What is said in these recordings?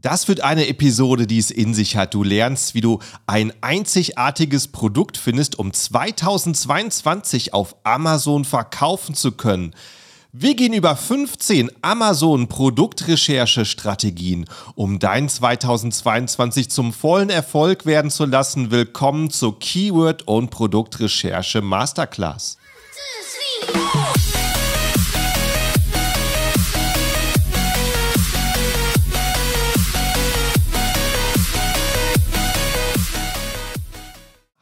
Das wird eine Episode, die es in sich hat. Du lernst, wie du ein einzigartiges Produkt findest, um 2022 auf Amazon verkaufen zu können. Wir gehen über 15 Amazon Produktrecherche-Strategien, um dein 2022 zum vollen Erfolg werden zu lassen. Willkommen zur Keyword- und Produktrecherche Masterclass. Two, three,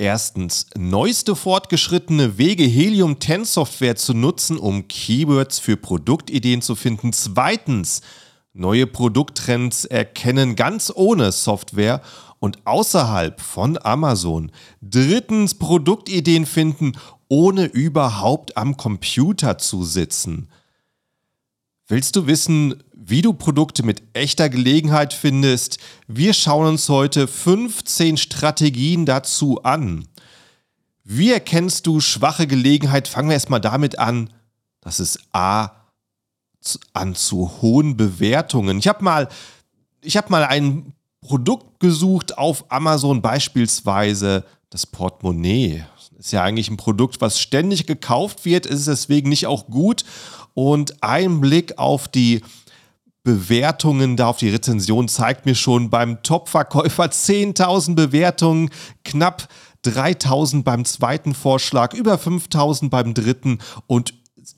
Erstens, neueste fortgeschrittene Wege Helium 10 Software zu nutzen, um Keywords für Produktideen zu finden. Zweitens, neue Produkttrends erkennen ganz ohne Software und außerhalb von Amazon. Drittens, Produktideen finden, ohne überhaupt am Computer zu sitzen. Willst du wissen, wie du Produkte mit echter Gelegenheit findest? Wir schauen uns heute 15 Strategien dazu an. Wie erkennst du schwache Gelegenheit? Fangen wir erstmal damit an, dass es A an zu hohen Bewertungen. Ich habe mal, ich mal ein Produkt gesucht auf Amazon, beispielsweise das Portemonnaie. Ist ja eigentlich ein Produkt, was ständig gekauft wird, ist deswegen nicht auch gut. Und ein Blick auf die Bewertungen da auf die Rezension zeigt mir schon beim Top-Verkäufer 10.000 Bewertungen, knapp 3.000 beim zweiten Vorschlag, über 5.000 beim dritten und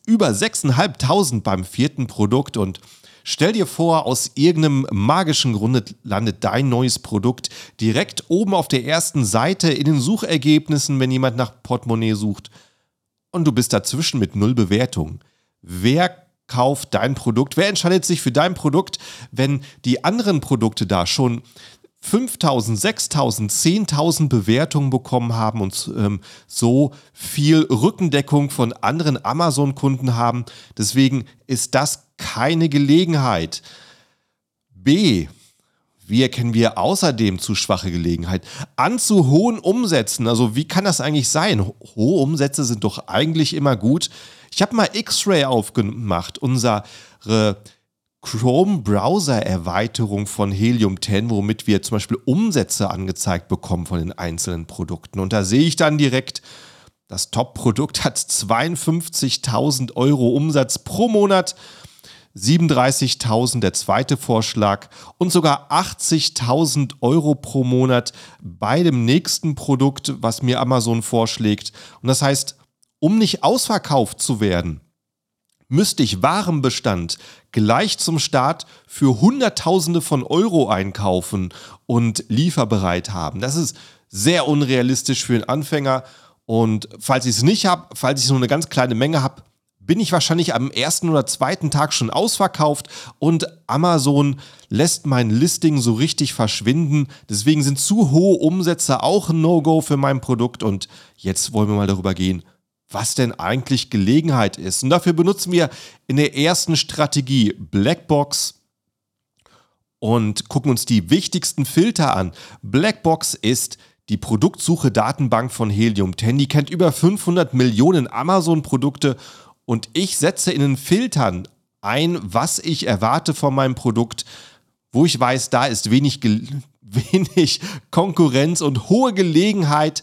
über 6.500 beim vierten Produkt. Und stell dir vor, aus irgendeinem magischen Grunde landet dein neues Produkt direkt oben auf der ersten Seite in den Suchergebnissen, wenn jemand nach Portemonnaie sucht. Und du bist dazwischen mit null Bewertungen wer kauft dein Produkt, wer entscheidet sich für dein Produkt, wenn die anderen Produkte da schon 5000, 6000, 10.000 Bewertungen bekommen haben und ähm, so viel Rückendeckung von anderen Amazon-Kunden haben. Deswegen ist das keine Gelegenheit. B. Wie erkennen wir außerdem zu schwache Gelegenheit? An zu hohen Umsätzen. Also wie kann das eigentlich sein? Hohe Umsätze sind doch eigentlich immer gut. Ich habe mal X-Ray aufgemacht, unsere Chrome-Browser-Erweiterung von Helium 10, womit wir zum Beispiel Umsätze angezeigt bekommen von den einzelnen Produkten. Und da sehe ich dann direkt, das Top-Produkt hat 52.000 Euro Umsatz pro Monat. 37.000 der zweite Vorschlag und sogar 80.000 Euro pro Monat bei dem nächsten Produkt, was mir Amazon vorschlägt. Und das heißt, um nicht ausverkauft zu werden, müsste ich Warenbestand gleich zum Start für Hunderttausende von Euro einkaufen und lieferbereit haben. Das ist sehr unrealistisch für einen Anfänger. Und falls ich es nicht habe, falls ich nur eine ganz kleine Menge habe, bin ich wahrscheinlich am ersten oder zweiten Tag schon ausverkauft und Amazon lässt mein Listing so richtig verschwinden. Deswegen sind zu hohe Umsätze auch ein No-Go für mein Produkt. Und jetzt wollen wir mal darüber gehen, was denn eigentlich Gelegenheit ist. Und dafür benutzen wir in der ersten Strategie Blackbox und gucken uns die wichtigsten Filter an. Blackbox ist die Produktsuche-Datenbank von Helium 10. Die kennt über 500 Millionen Amazon-Produkte und ich setze in den Filtern ein, was ich erwarte von meinem Produkt, wo ich weiß, da ist wenig, wenig Konkurrenz und hohe Gelegenheit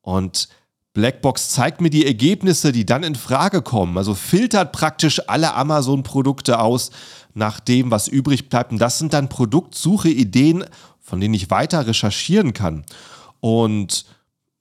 und Blackbox zeigt mir die Ergebnisse, die dann in Frage kommen. Also filtert praktisch alle Amazon-Produkte aus nach dem, was übrig bleibt. Und das sind dann Produktsuche-Ideen, von denen ich weiter recherchieren kann. Und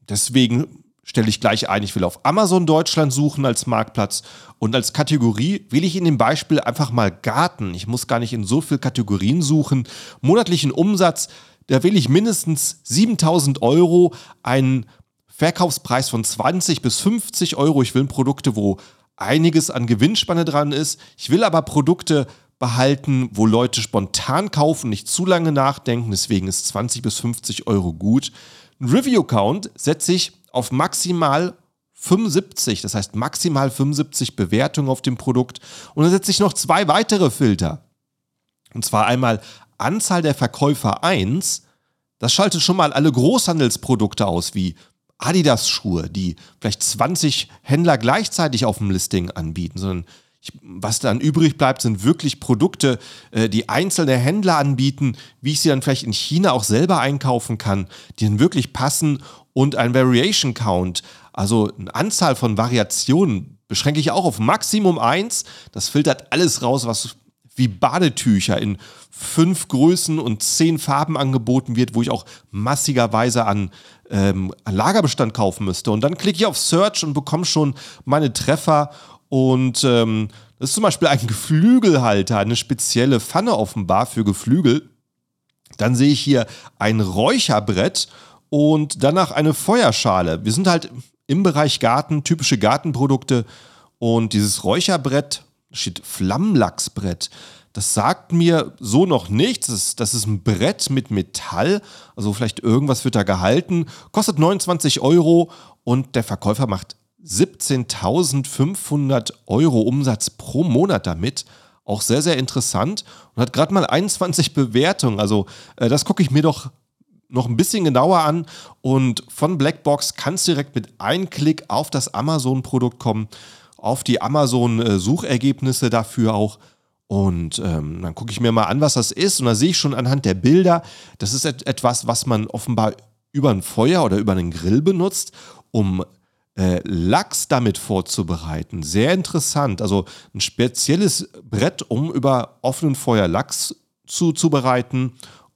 deswegen stelle ich gleich ein, ich will auf Amazon Deutschland suchen als Marktplatz und als Kategorie will ich in dem Beispiel einfach mal Garten. Ich muss gar nicht in so viele Kategorien suchen. Monatlichen Umsatz, da will ich mindestens 7000 Euro, einen Verkaufspreis von 20 bis 50 Euro. Ich will Produkte, wo einiges an Gewinnspanne dran ist. Ich will aber Produkte behalten, wo Leute spontan kaufen, nicht zu lange nachdenken. Deswegen ist 20 bis 50 Euro gut. Ein Review-Count setze ich auf maximal 75, das heißt maximal 75 Bewertungen auf dem Produkt. Und dann setze ich noch zwei weitere Filter. Und zwar einmal Anzahl der Verkäufer 1. Das schaltet schon mal alle Großhandelsprodukte aus, wie Adidas-Schuhe, die vielleicht 20 Händler gleichzeitig auf dem Listing anbieten, sondern was dann übrig bleibt, sind wirklich Produkte, äh, die einzelne Händler anbieten, wie ich sie dann vielleicht in China auch selber einkaufen kann, die dann wirklich passen und ein Variation Count, also eine Anzahl von Variationen, beschränke ich auch auf Maximum 1. Das filtert alles raus, was wie Badetücher in fünf Größen und zehn Farben angeboten wird, wo ich auch massigerweise an, ähm, an Lagerbestand kaufen müsste. Und dann klicke ich auf Search und bekomme schon meine Treffer. Und ähm, das ist zum Beispiel ein Geflügelhalter, eine spezielle Pfanne offenbar für Geflügel. Dann sehe ich hier ein Räucherbrett und danach eine Feuerschale. Wir sind halt im Bereich Garten, typische Gartenprodukte. Und dieses Räucherbrett steht Flammlachsbrett. Das sagt mir so noch nichts. Das ist, das ist ein Brett mit Metall. Also vielleicht irgendwas wird da gehalten. Kostet 29 Euro und der Verkäufer macht 17.500 Euro Umsatz pro Monat damit. Auch sehr, sehr interessant und hat gerade mal 21 Bewertungen. Also äh, das gucke ich mir doch noch ein bisschen genauer an und von Blackbox kannst direkt mit einem Klick auf das Amazon-Produkt kommen, auf die Amazon-Suchergebnisse dafür auch. Und ähm, dann gucke ich mir mal an, was das ist. Und da sehe ich schon anhand der Bilder, das ist et etwas, was man offenbar über ein Feuer oder über einen Grill benutzt, um äh, Lachs damit vorzubereiten. Sehr interessant. Also ein spezielles Brett, um über offenen Feuer Lachs zuzubereiten.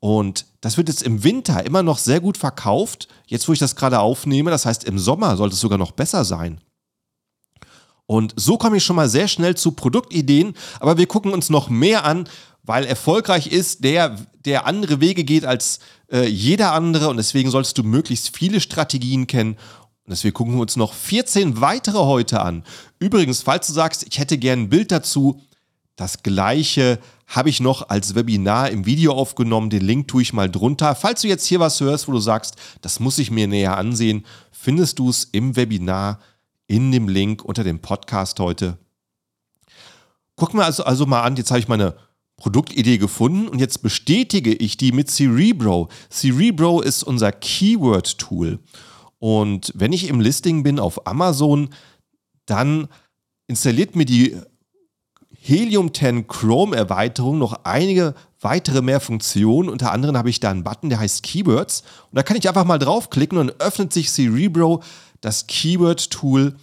Und das wird jetzt im Winter immer noch sehr gut verkauft. Jetzt, wo ich das gerade aufnehme, das heißt, im Sommer sollte es sogar noch besser sein. Und so komme ich schon mal sehr schnell zu Produktideen, aber wir gucken uns noch mehr an, weil erfolgreich ist, der, der andere Wege geht als äh, jeder andere und deswegen solltest du möglichst viele Strategien kennen. Und deswegen gucken wir uns noch 14 weitere heute an. Übrigens, falls du sagst, ich hätte gern ein Bild dazu, das gleiche habe ich noch als Webinar im Video aufgenommen. Den Link tue ich mal drunter. Falls du jetzt hier was hörst, wo du sagst, das muss ich mir näher ansehen, findest du es im Webinar in dem Link unter dem Podcast heute. Gucken wir also, also mal an, jetzt habe ich meine Produktidee gefunden und jetzt bestätige ich die mit Cerebro. Cerebro ist unser Keyword-Tool. Und wenn ich im Listing bin auf Amazon, dann installiert mir die Helium 10 Chrome Erweiterung noch einige weitere mehr Funktionen. Unter anderem habe ich da einen Button, der heißt Keywords. Und da kann ich einfach mal draufklicken und öffnet sich Cerebro, das Keyword-Tool.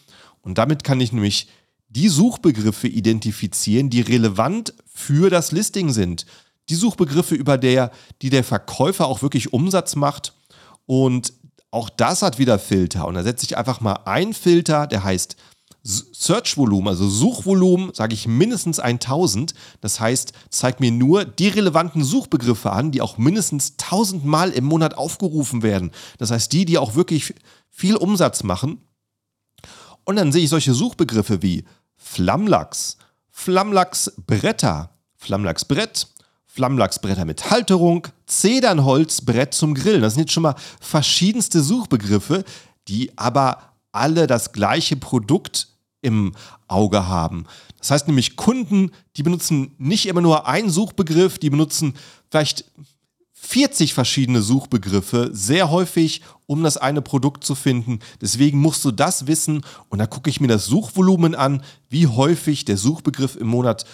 Und damit kann ich nämlich die Suchbegriffe identifizieren, die relevant für das Listing sind. Die Suchbegriffe, über der, die der Verkäufer auch wirklich Umsatz macht. Und auch das hat wieder Filter. Und da setze ich einfach mal einen Filter, der heißt Search-Volumen, also Suchvolumen, sage ich mindestens 1000. Das heißt, zeigt mir nur die relevanten Suchbegriffe an, die auch mindestens 1000 Mal im Monat aufgerufen werden. Das heißt, die, die auch wirklich viel Umsatz machen. Und dann sehe ich solche Suchbegriffe wie Flammlachs, Flammlachsbretter, Flammlachsbrett, Flammlachsbretter mit Halterung, Zedernholzbrett zum Grillen. Das sind jetzt schon mal verschiedenste Suchbegriffe, die aber alle das gleiche Produkt im Auge haben. Das heißt nämlich, Kunden, die benutzen nicht immer nur einen Suchbegriff, die benutzen vielleicht 40 verschiedene Suchbegriffe, sehr häufig, um das eine Produkt zu finden. Deswegen musst du das wissen und da gucke ich mir das Suchvolumen an, wie häufig der Suchbegriff im Monat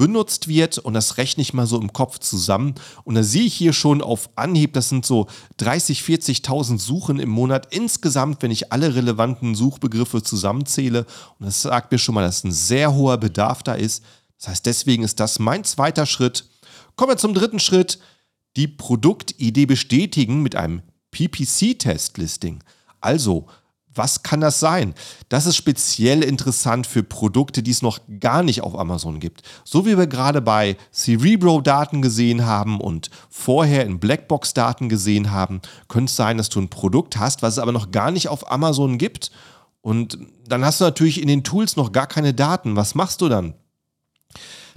benutzt wird und das rechne ich mal so im Kopf zusammen und da sehe ich hier schon auf Anhieb, das sind so 30, 40.000 Suchen im Monat insgesamt, wenn ich alle relevanten Suchbegriffe zusammenzähle und das sagt mir schon mal, dass ein sehr hoher Bedarf da ist. Das heißt, deswegen ist das mein zweiter Schritt. Kommen wir zum dritten Schritt, die Produktidee bestätigen mit einem PPC-Test-Listing. Also, was kann das sein? Das ist speziell interessant für Produkte, die es noch gar nicht auf Amazon gibt. So wie wir gerade bei Cerebro-Daten gesehen haben und vorher in Blackbox-Daten gesehen haben, könnte es sein, dass du ein Produkt hast, was es aber noch gar nicht auf Amazon gibt. Und dann hast du natürlich in den Tools noch gar keine Daten. Was machst du dann?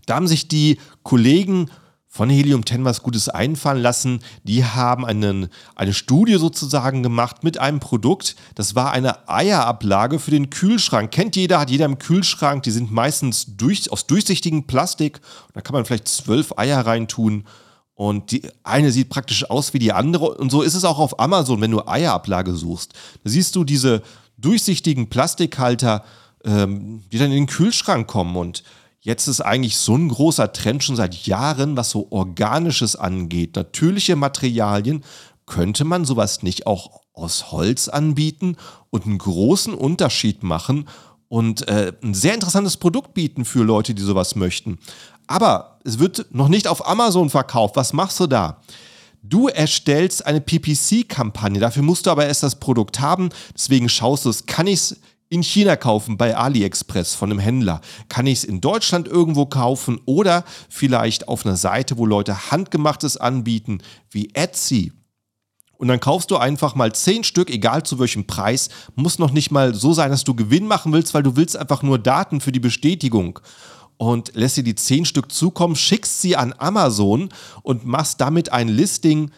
Da haben sich die Kollegen von Helium 10 was Gutes einfallen lassen. Die haben einen, eine Studie sozusagen gemacht mit einem Produkt. Das war eine Eierablage für den Kühlschrank. Kennt jeder, hat jeder im Kühlschrank. Die sind meistens durch, aus durchsichtigem Plastik. Da kann man vielleicht zwölf Eier reintun. Und die eine sieht praktisch aus wie die andere. Und so ist es auch auf Amazon, wenn du Eierablage suchst. Da siehst du diese durchsichtigen Plastikhalter, ähm, die dann in den Kühlschrank kommen. Und Jetzt ist eigentlich so ein großer Trend schon seit Jahren, was so Organisches angeht. Natürliche Materialien. Könnte man sowas nicht auch aus Holz anbieten und einen großen Unterschied machen und äh, ein sehr interessantes Produkt bieten für Leute, die sowas möchten? Aber es wird noch nicht auf Amazon verkauft. Was machst du da? Du erstellst eine PPC-Kampagne. Dafür musst du aber erst das Produkt haben. Deswegen schaust du es, kann ich es in China kaufen bei AliExpress von einem Händler? Kann ich es in Deutschland irgendwo kaufen oder vielleicht auf einer Seite, wo Leute handgemachtes anbieten, wie Etsy? Und dann kaufst du einfach mal zehn Stück, egal zu welchem Preis. Muss noch nicht mal so sein, dass du Gewinn machen willst, weil du willst einfach nur Daten für die Bestätigung. Und lässt dir die zehn Stück zukommen, schickst sie an Amazon und machst damit ein Listing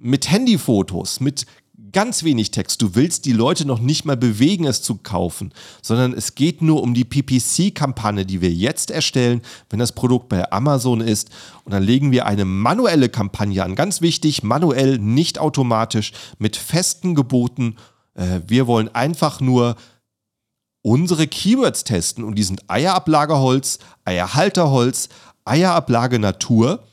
mit Handyfotos, mit ganz wenig Text. Du willst die Leute noch nicht mal bewegen, es zu kaufen, sondern es geht nur um die PPC-Kampagne, die wir jetzt erstellen, wenn das Produkt bei Amazon ist. Und dann legen wir eine manuelle Kampagne an. Ganz wichtig, manuell, nicht automatisch, mit festen Geboten. Äh, wir wollen einfach nur unsere Keywords testen und die sind Eierablagerholz, Eierhalterholz, Eierablage Natur.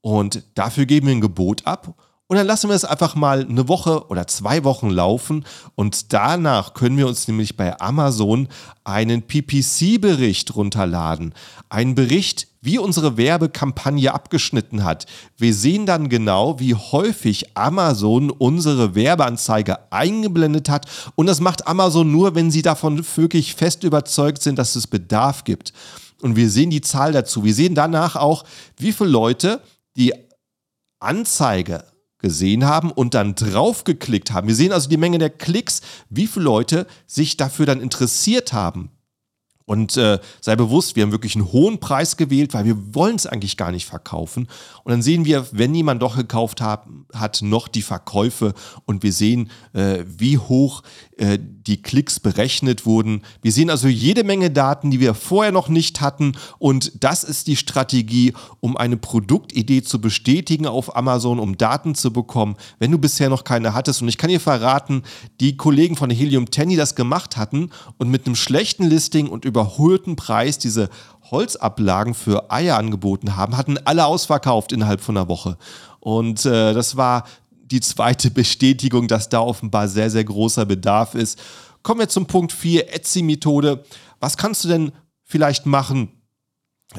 Und dafür geben wir ein Gebot ab und dann lassen wir es einfach mal eine Woche oder zwei Wochen laufen und danach können wir uns nämlich bei Amazon einen PPC-Bericht runterladen. Ein Bericht, wie unsere Werbekampagne abgeschnitten hat. Wir sehen dann genau, wie häufig Amazon unsere Werbeanzeige eingeblendet hat. Und das macht Amazon nur, wenn sie davon wirklich fest überzeugt sind, dass es Bedarf gibt. Und wir sehen die Zahl dazu. Wir sehen danach auch, wie viele Leute die Anzeige gesehen haben und dann draufgeklickt haben. Wir sehen also die Menge der Klicks, wie viele Leute sich dafür dann interessiert haben. Und äh, sei bewusst, wir haben wirklich einen hohen Preis gewählt, weil wir wollen es eigentlich gar nicht verkaufen. Und dann sehen wir, wenn jemand doch gekauft hat, hat noch die Verkäufe und wir sehen, äh, wie hoch äh, die Klicks berechnet wurden. Wir sehen also jede Menge Daten, die wir vorher noch nicht hatten. Und das ist die Strategie, um eine Produktidee zu bestätigen auf Amazon, um Daten zu bekommen, wenn du bisher noch keine hattest. Und ich kann dir verraten, die Kollegen von Helium 10, die das gemacht hatten und mit einem schlechten Listing und überholten Preis diese Holzablagen für Eier angeboten haben, hatten alle ausverkauft innerhalb von einer Woche. Und äh, das war die zweite Bestätigung, dass da offenbar sehr, sehr großer Bedarf ist. Kommen wir zum Punkt 4, Etsy-Methode. Was kannst du denn vielleicht machen,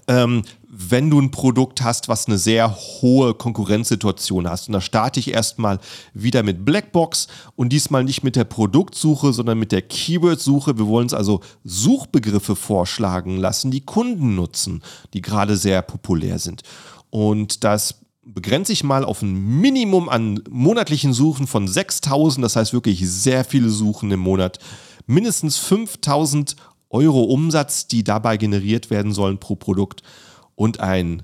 ähm, wenn du ein Produkt hast, was eine sehr hohe Konkurrenzsituation hast. Und da starte ich erstmal wieder mit Blackbox und diesmal nicht mit der Produktsuche, sondern mit der Keyword-Suche. Wir wollen uns also Suchbegriffe vorschlagen lassen, die Kunden nutzen, die gerade sehr populär sind. Und das begrenze ich mal auf ein Minimum an monatlichen Suchen von 6000, das heißt wirklich sehr viele Suchen im Monat, mindestens 5000 Euro Umsatz, die dabei generiert werden sollen pro Produkt und ein,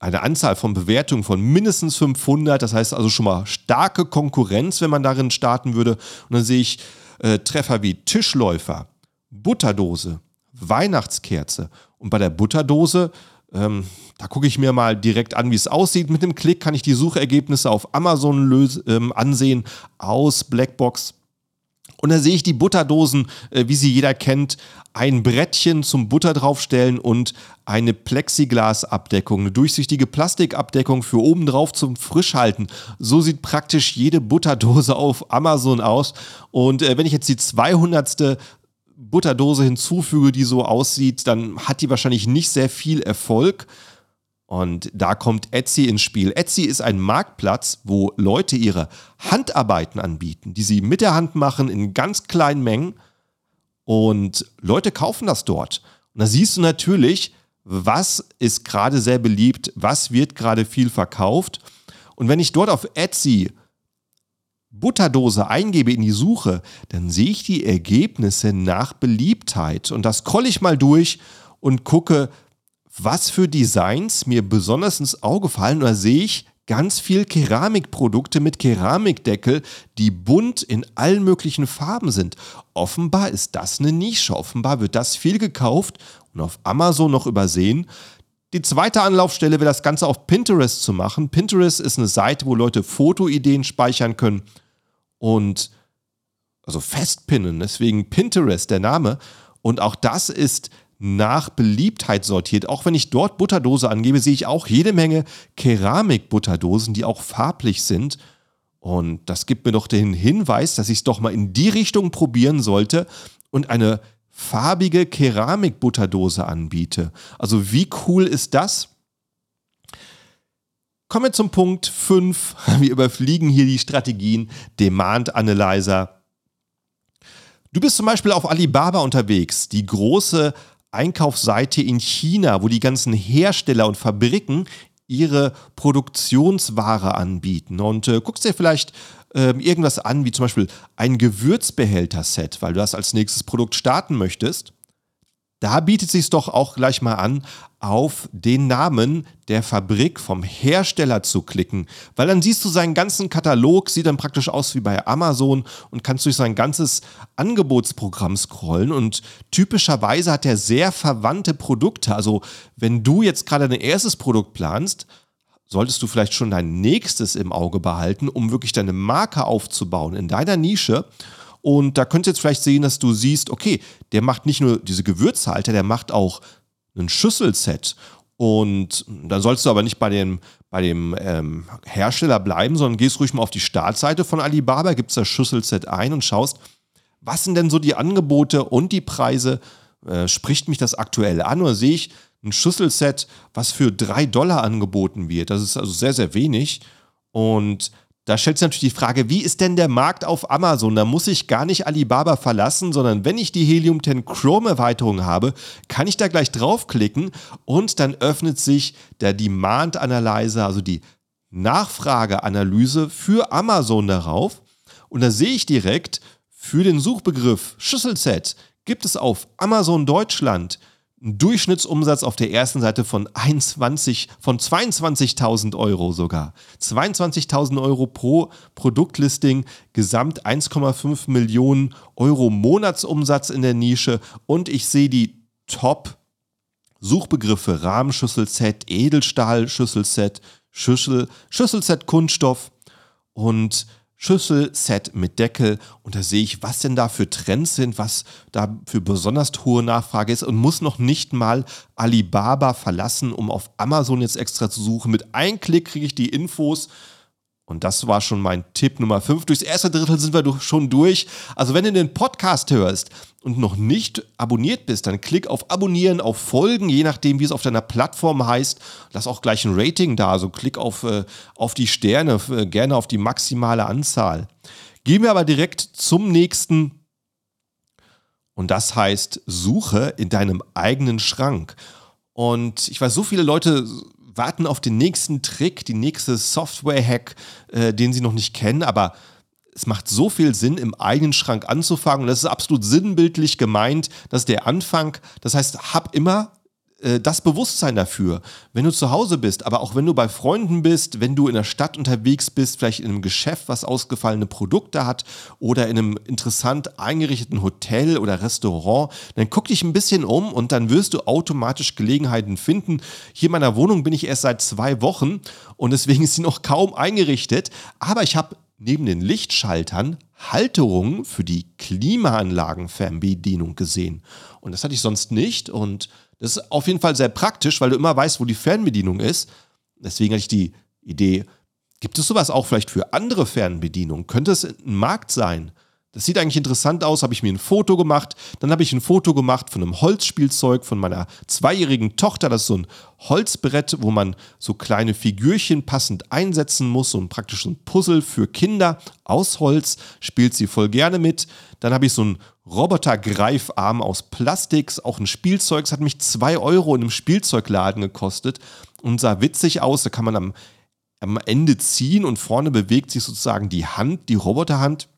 eine Anzahl von Bewertungen von mindestens 500, das heißt also schon mal starke Konkurrenz, wenn man darin starten würde. Und dann sehe ich äh, Treffer wie Tischläufer, Butterdose, Weihnachtskerze und bei der Butterdose ähm, da gucke ich mir mal direkt an, wie es aussieht. Mit dem Klick kann ich die Suchergebnisse auf Amazon löse, ähm, ansehen aus Blackbox. Und da sehe ich die Butterdosen, äh, wie sie jeder kennt, ein Brettchen zum Butter draufstellen und eine Plexiglasabdeckung, eine durchsichtige Plastikabdeckung für oben drauf zum Frischhalten. So sieht praktisch jede Butterdose auf Amazon aus. Und äh, wenn ich jetzt die 200. Butterdose hinzufüge, die so aussieht, dann hat die wahrscheinlich nicht sehr viel Erfolg. Und da kommt Etsy ins Spiel. Etsy ist ein Marktplatz, wo Leute ihre Handarbeiten anbieten, die sie mit der Hand machen in ganz kleinen Mengen. Und Leute kaufen das dort. Und da siehst du natürlich, was ist gerade sehr beliebt, was wird gerade viel verkauft. Und wenn ich dort auf Etsy Butterdose eingebe in die Suche, dann sehe ich die Ergebnisse nach Beliebtheit. Und das scrolle ich mal durch und gucke, was für Designs mir besonders ins Auge fallen. Und da sehe ich ganz viel Keramikprodukte mit Keramikdeckel, die bunt in allen möglichen Farben sind. Offenbar ist das eine Nische. Offenbar wird das viel gekauft und auf Amazon noch übersehen. Die zweite Anlaufstelle wäre das Ganze auf Pinterest zu machen. Pinterest ist eine Seite, wo Leute Fotoideen speichern können und also festpinnen. Deswegen Pinterest der Name. Und auch das ist nach Beliebtheit sortiert. Auch wenn ich dort Butterdose angebe, sehe ich auch jede Menge Keramik-Butterdosen, die auch farblich sind. Und das gibt mir doch den Hinweis, dass ich es doch mal in die Richtung probieren sollte und eine farbige Keramik-Butterdose anbiete. Also wie cool ist das? Kommen wir zum Punkt 5. Wir überfliegen hier die Strategien Demand Analyzer. Du bist zum Beispiel auf Alibaba unterwegs, die große Einkaufsseite in China, wo die ganzen Hersteller und Fabriken ihre Produktionsware anbieten. Und äh, guckst dir vielleicht äh, irgendwas an, wie zum Beispiel ein Gewürzbehälter-Set, weil du das als nächstes Produkt starten möchtest. Da bietet es sich doch auch gleich mal an, auf den Namen der Fabrik vom Hersteller zu klicken, weil dann siehst du seinen ganzen Katalog, sieht dann praktisch aus wie bei Amazon und kannst durch sein ganzes Angebotsprogramm scrollen. Und typischerweise hat er sehr verwandte Produkte. Also wenn du jetzt gerade dein erstes Produkt planst, solltest du vielleicht schon dein nächstes im Auge behalten, um wirklich deine Marke aufzubauen in deiner Nische. Und da könntest du jetzt vielleicht sehen, dass du siehst, okay, der macht nicht nur diese Gewürzhalter, der macht auch ein Schüsselset. Und dann sollst du aber nicht bei dem, bei dem ähm, Hersteller bleiben, sondern gehst ruhig mal auf die Startseite von Alibaba, gibst das Schüsselset ein und schaust, was sind denn so die Angebote und die Preise? Äh, spricht mich das aktuell an oder sehe ich ein Schüsselset, was für drei Dollar angeboten wird? Das ist also sehr, sehr wenig. Und da stellt sich natürlich die Frage, wie ist denn der Markt auf Amazon? Da muss ich gar nicht Alibaba verlassen, sondern wenn ich die Helium 10 Chrome Erweiterung habe, kann ich da gleich draufklicken und dann öffnet sich der Demand Analyzer, also die Nachfrageanalyse für Amazon darauf. Und da sehe ich direkt für den Suchbegriff Schüsselset gibt es auf Amazon Deutschland einen Durchschnittsumsatz auf der ersten Seite von 21, von 22.000 Euro sogar. 22.000 Euro pro Produktlisting, gesamt 1,5 Millionen Euro Monatsumsatz in der Nische und ich sehe die Top Suchbegriffe Rahmenschüsselset, Edelstahlschüsselset, Schüssel, Schüsselset Kunststoff und Schüsselset mit Deckel. Und da sehe ich, was denn da für Trends sind, was da für besonders hohe Nachfrage ist. Und muss noch nicht mal Alibaba verlassen, um auf Amazon jetzt extra zu suchen. Mit einem Klick kriege ich die Infos und das war schon mein Tipp Nummer 5. Durchs erste Drittel sind wir schon durch. Also wenn du den Podcast hörst und noch nicht abonniert bist, dann klick auf Abonnieren, auf Folgen, je nachdem, wie es auf deiner Plattform heißt. Lass auch gleich ein Rating da. Also klick auf, äh, auf die Sterne, äh, gerne auf die maximale Anzahl. Gehen wir aber direkt zum nächsten. Und das heißt, suche in deinem eigenen Schrank. Und ich weiß, so viele Leute warten auf den nächsten Trick, die nächste Software-Hack, äh, den sie noch nicht kennen, aber es macht so viel Sinn, im eigenen Schrank anzufangen. Und das ist absolut sinnbildlich gemeint. Das ist der Anfang. Das heißt, hab immer das Bewusstsein dafür, wenn du zu Hause bist, aber auch wenn du bei Freunden bist, wenn du in der Stadt unterwegs bist, vielleicht in einem Geschäft, was ausgefallene Produkte hat oder in einem interessant eingerichteten Hotel oder Restaurant, dann guck dich ein bisschen um und dann wirst du automatisch Gelegenheiten finden. Hier in meiner Wohnung bin ich erst seit zwei Wochen und deswegen ist sie noch kaum eingerichtet, aber ich habe neben den Lichtschaltern Halterungen für die Klimaanlagenfernbedienung gesehen. Und das hatte ich sonst nicht und das ist auf jeden Fall sehr praktisch, weil du immer weißt, wo die Fernbedienung ist. Deswegen hatte ich die Idee, gibt es sowas auch vielleicht für andere Fernbedienungen? Könnte es ein Markt sein? Das sieht eigentlich interessant aus, habe ich mir ein Foto gemacht. Dann habe ich ein Foto gemacht von einem Holzspielzeug von meiner zweijährigen Tochter. Das ist so ein Holzbrett, wo man so kleine Figürchen passend einsetzen muss. So ein praktisches Puzzle für Kinder aus Holz. Spielt sie voll gerne mit. Dann habe ich so ein Roboter-Greifarm aus Plastik, auch ein Spielzeug. Es hat mich 2 Euro in einem Spielzeugladen gekostet und sah witzig aus. Da kann man am, am Ende ziehen und vorne bewegt sich sozusagen die Hand, die Roboterhand.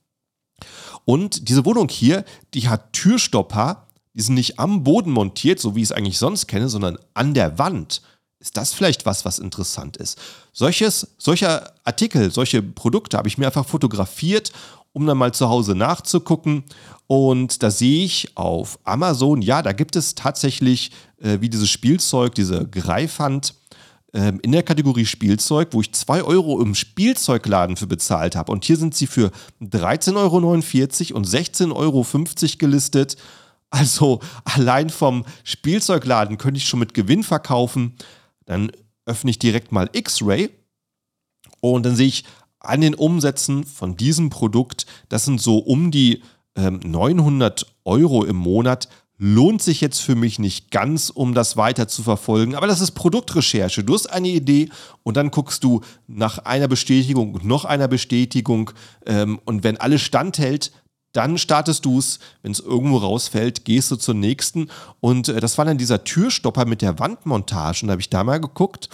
Und diese Wohnung hier, die hat Türstopper die sind nicht am Boden montiert, so wie ich es eigentlich sonst kenne, sondern an der Wand. Ist das vielleicht was, was interessant ist? Solches, solcher Artikel, solche Produkte habe ich mir einfach fotografiert, um dann mal zu Hause nachzugucken. Und da sehe ich auf Amazon, ja, da gibt es tatsächlich äh, wie dieses Spielzeug, diese Greifhand ähm, in der Kategorie Spielzeug, wo ich 2 Euro im Spielzeugladen für bezahlt habe. Und hier sind sie für 13,49 Euro und 16,50 Euro gelistet. Also allein vom Spielzeugladen könnte ich schon mit Gewinn verkaufen. Dann öffne ich direkt mal X-Ray und dann sehe ich an den Umsätzen von diesem Produkt, das sind so um die ähm, 900 Euro im Monat, lohnt sich jetzt für mich nicht ganz, um das weiter zu verfolgen. Aber das ist Produktrecherche. Du hast eine Idee und dann guckst du nach einer Bestätigung und noch einer Bestätigung. Ähm, und wenn alles standhält, dann startest du es. Wenn es irgendwo rausfällt, gehst du zur nächsten. Und äh, das war dann dieser Türstopper mit der Wandmontage. Und da habe ich da mal geguckt.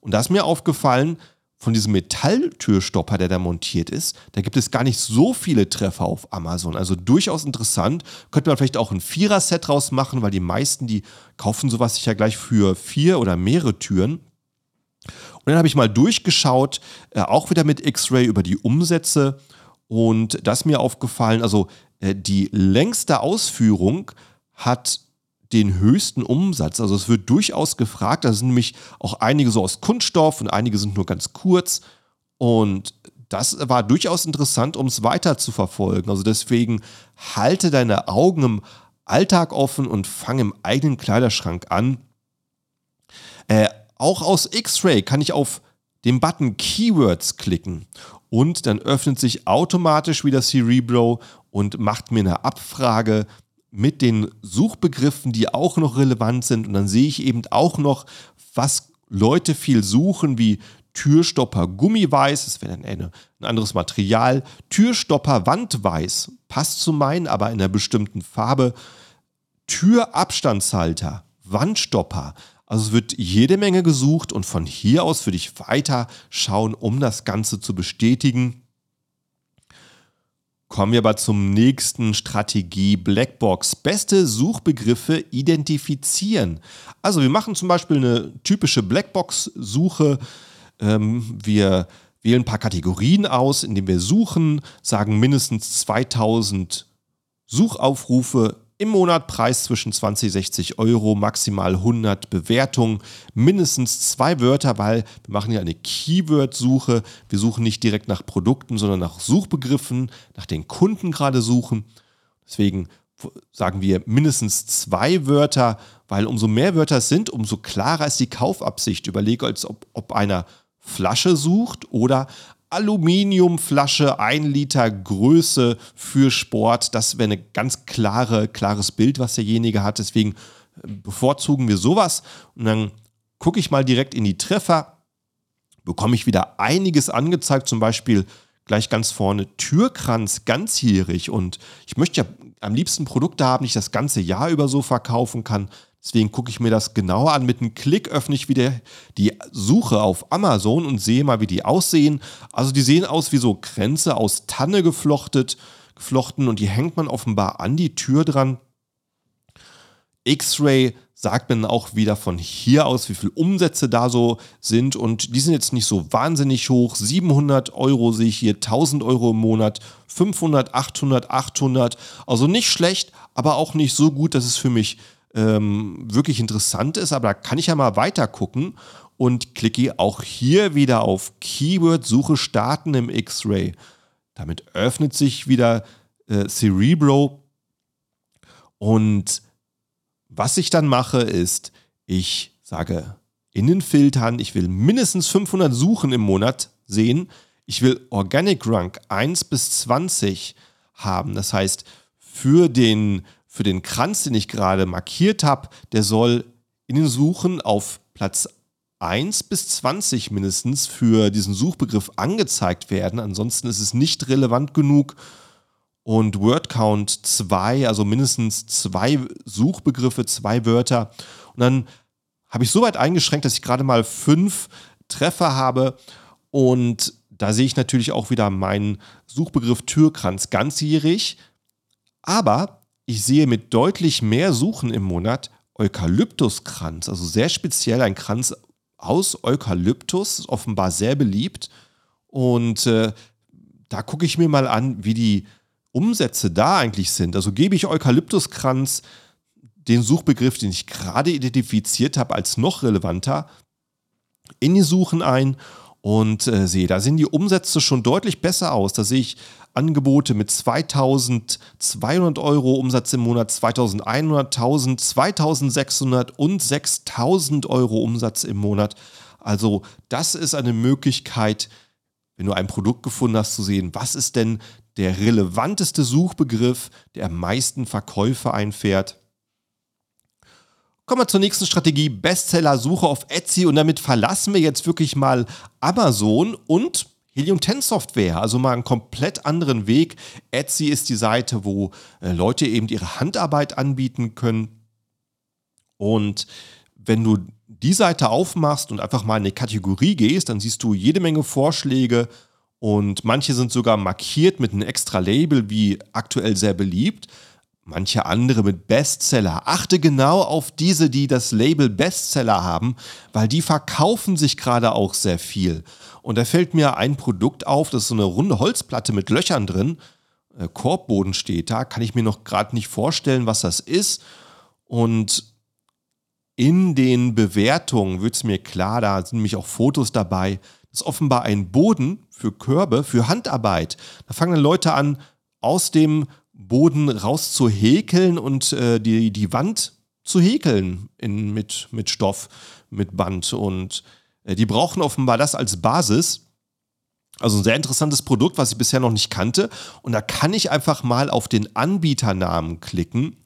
Und da ist mir aufgefallen, von diesem Metalltürstopper, der da montiert ist, da gibt es gar nicht so viele Treffer auf Amazon. Also durchaus interessant. Könnte man vielleicht auch ein Vierer-Set draus machen, weil die meisten, die kaufen sowas sich ja gleich für vier oder mehrere Türen. Und dann habe ich mal durchgeschaut, äh, auch wieder mit X-Ray über die Umsätze. Und das ist mir aufgefallen, also äh, die längste Ausführung hat den höchsten Umsatz. Also es wird durchaus gefragt. Da sind nämlich auch einige so aus Kunststoff und einige sind nur ganz kurz. Und das war durchaus interessant, um es weiter zu verfolgen. Also deswegen halte deine Augen im Alltag offen und fange im eigenen Kleiderschrank an. Äh, auch aus X-Ray kann ich auf den Button Keywords klicken und dann öffnet sich automatisch wieder Cerebro und macht mir eine Abfrage mit den Suchbegriffen, die auch noch relevant sind. Und dann sehe ich eben auch noch, was Leute viel suchen, wie Türstopper Gummiweiß, das wäre dann ein anderes Material. Türstopper Wandweiß, passt zu meinen, aber in einer bestimmten Farbe. Türabstandshalter, Wandstopper. Also es wird jede Menge gesucht und von hier aus würde ich weiter schauen, um das Ganze zu bestätigen. Kommen wir aber zum nächsten Strategie Blackbox. Beste Suchbegriffe identifizieren. Also wir machen zum Beispiel eine typische Blackbox-Suche. Ähm, wir wählen ein paar Kategorien aus, indem wir suchen, sagen mindestens 2000 Suchaufrufe im Monat Preis zwischen 20 60 Euro, maximal 100 Bewertungen, mindestens zwei Wörter, weil wir machen ja eine Keyword-Suche. Wir suchen nicht direkt nach Produkten, sondern nach Suchbegriffen, nach den Kunden gerade suchen. Deswegen sagen wir mindestens zwei Wörter, weil umso mehr Wörter es sind, umso klarer ist die Kaufabsicht. Überlege, als ob, ob einer Flasche sucht oder Aluminiumflasche, ein Liter Größe für Sport. Das wäre ein ganz klare, klares Bild, was derjenige hat. Deswegen bevorzugen wir sowas. Und dann gucke ich mal direkt in die Treffer, bekomme ich wieder einiges angezeigt, zum Beispiel gleich ganz vorne Türkranz ganzjährig. Und ich möchte ja am liebsten Produkte haben, die ich das ganze Jahr über so verkaufen kann. Deswegen gucke ich mir das genauer an. Mit einem Klick öffne ich wieder die Suche auf Amazon und sehe mal, wie die aussehen. Also die sehen aus wie so Kränze aus Tanne geflochtet, geflochten und die hängt man offenbar an die Tür dran. X-Ray sagt dann auch wieder von hier aus, wie viele Umsätze da so sind. Und die sind jetzt nicht so wahnsinnig hoch. 700 Euro sehe ich hier, 1000 Euro im Monat, 500, 800, 800. Also nicht schlecht, aber auch nicht so gut, dass es für mich ähm, wirklich interessant ist, aber da kann ich ja mal weiter gucken und klicke auch hier wieder auf Keyword-Suche starten im X-Ray. Damit öffnet sich wieder äh, Cerebro und was ich dann mache ist, ich sage in den Filtern, ich will mindestens 500 Suchen im Monat sehen. Ich will Organic Rank 1 bis 20 haben. Das heißt, für den für den Kranz, den ich gerade markiert habe, der soll in den Suchen auf Platz 1 bis 20 mindestens für diesen Suchbegriff angezeigt werden. Ansonsten ist es nicht relevant genug. Und Wordcount 2, also mindestens zwei Suchbegriffe, zwei Wörter. Und dann habe ich so weit eingeschränkt, dass ich gerade mal fünf Treffer habe. Und da sehe ich natürlich auch wieder meinen Suchbegriff Türkranz ganzjährig. Aber ich sehe mit deutlich mehr Suchen im Monat Eukalyptuskranz, also sehr speziell ein Kranz aus Eukalyptus, offenbar sehr beliebt. Und äh, da gucke ich mir mal an, wie die Umsätze da eigentlich sind. Also gebe ich Eukalyptuskranz den Suchbegriff, den ich gerade identifiziert habe, als noch relevanter, in die Suchen ein und äh, sehe, da sehen die Umsätze schon deutlich besser aus. Da sehe ich Angebote mit 2200 Euro Umsatz im Monat, 2100, 1000, 2600 und 6000 Euro Umsatz im Monat. Also das ist eine Möglichkeit, wenn du ein Produkt gefunden hast, zu sehen, was ist denn der relevanteste Suchbegriff, der am meisten Verkäufe einfährt. Kommen wir zur nächsten Strategie, Bestseller-Suche auf Etsy und damit verlassen wir jetzt wirklich mal Amazon und Helium 10 Software, also mal einen komplett anderen Weg. Etsy ist die Seite, wo äh, Leute eben ihre Handarbeit anbieten können. Und wenn du die Seite aufmachst und einfach mal in eine Kategorie gehst, dann siehst du jede Menge Vorschläge und manche sind sogar markiert mit einem extra Label, wie aktuell sehr beliebt. Manche andere mit Bestseller. Achte genau auf diese, die das Label Bestseller haben, weil die verkaufen sich gerade auch sehr viel. Und da fällt mir ein Produkt auf, das ist so eine runde Holzplatte mit Löchern drin. Äh, Korbboden steht da, kann ich mir noch gerade nicht vorstellen, was das ist. Und in den Bewertungen wird es mir klar, da sind nämlich auch Fotos dabei. Das ist offenbar ein Boden für Körbe, für Handarbeit. Da fangen dann Leute an, aus dem Boden raus zu häkeln und äh, die, die Wand zu häkeln in, mit, mit Stoff, mit Band. Und äh, die brauchen offenbar das als Basis. Also ein sehr interessantes Produkt, was ich bisher noch nicht kannte. Und da kann ich einfach mal auf den Anbieternamen klicken.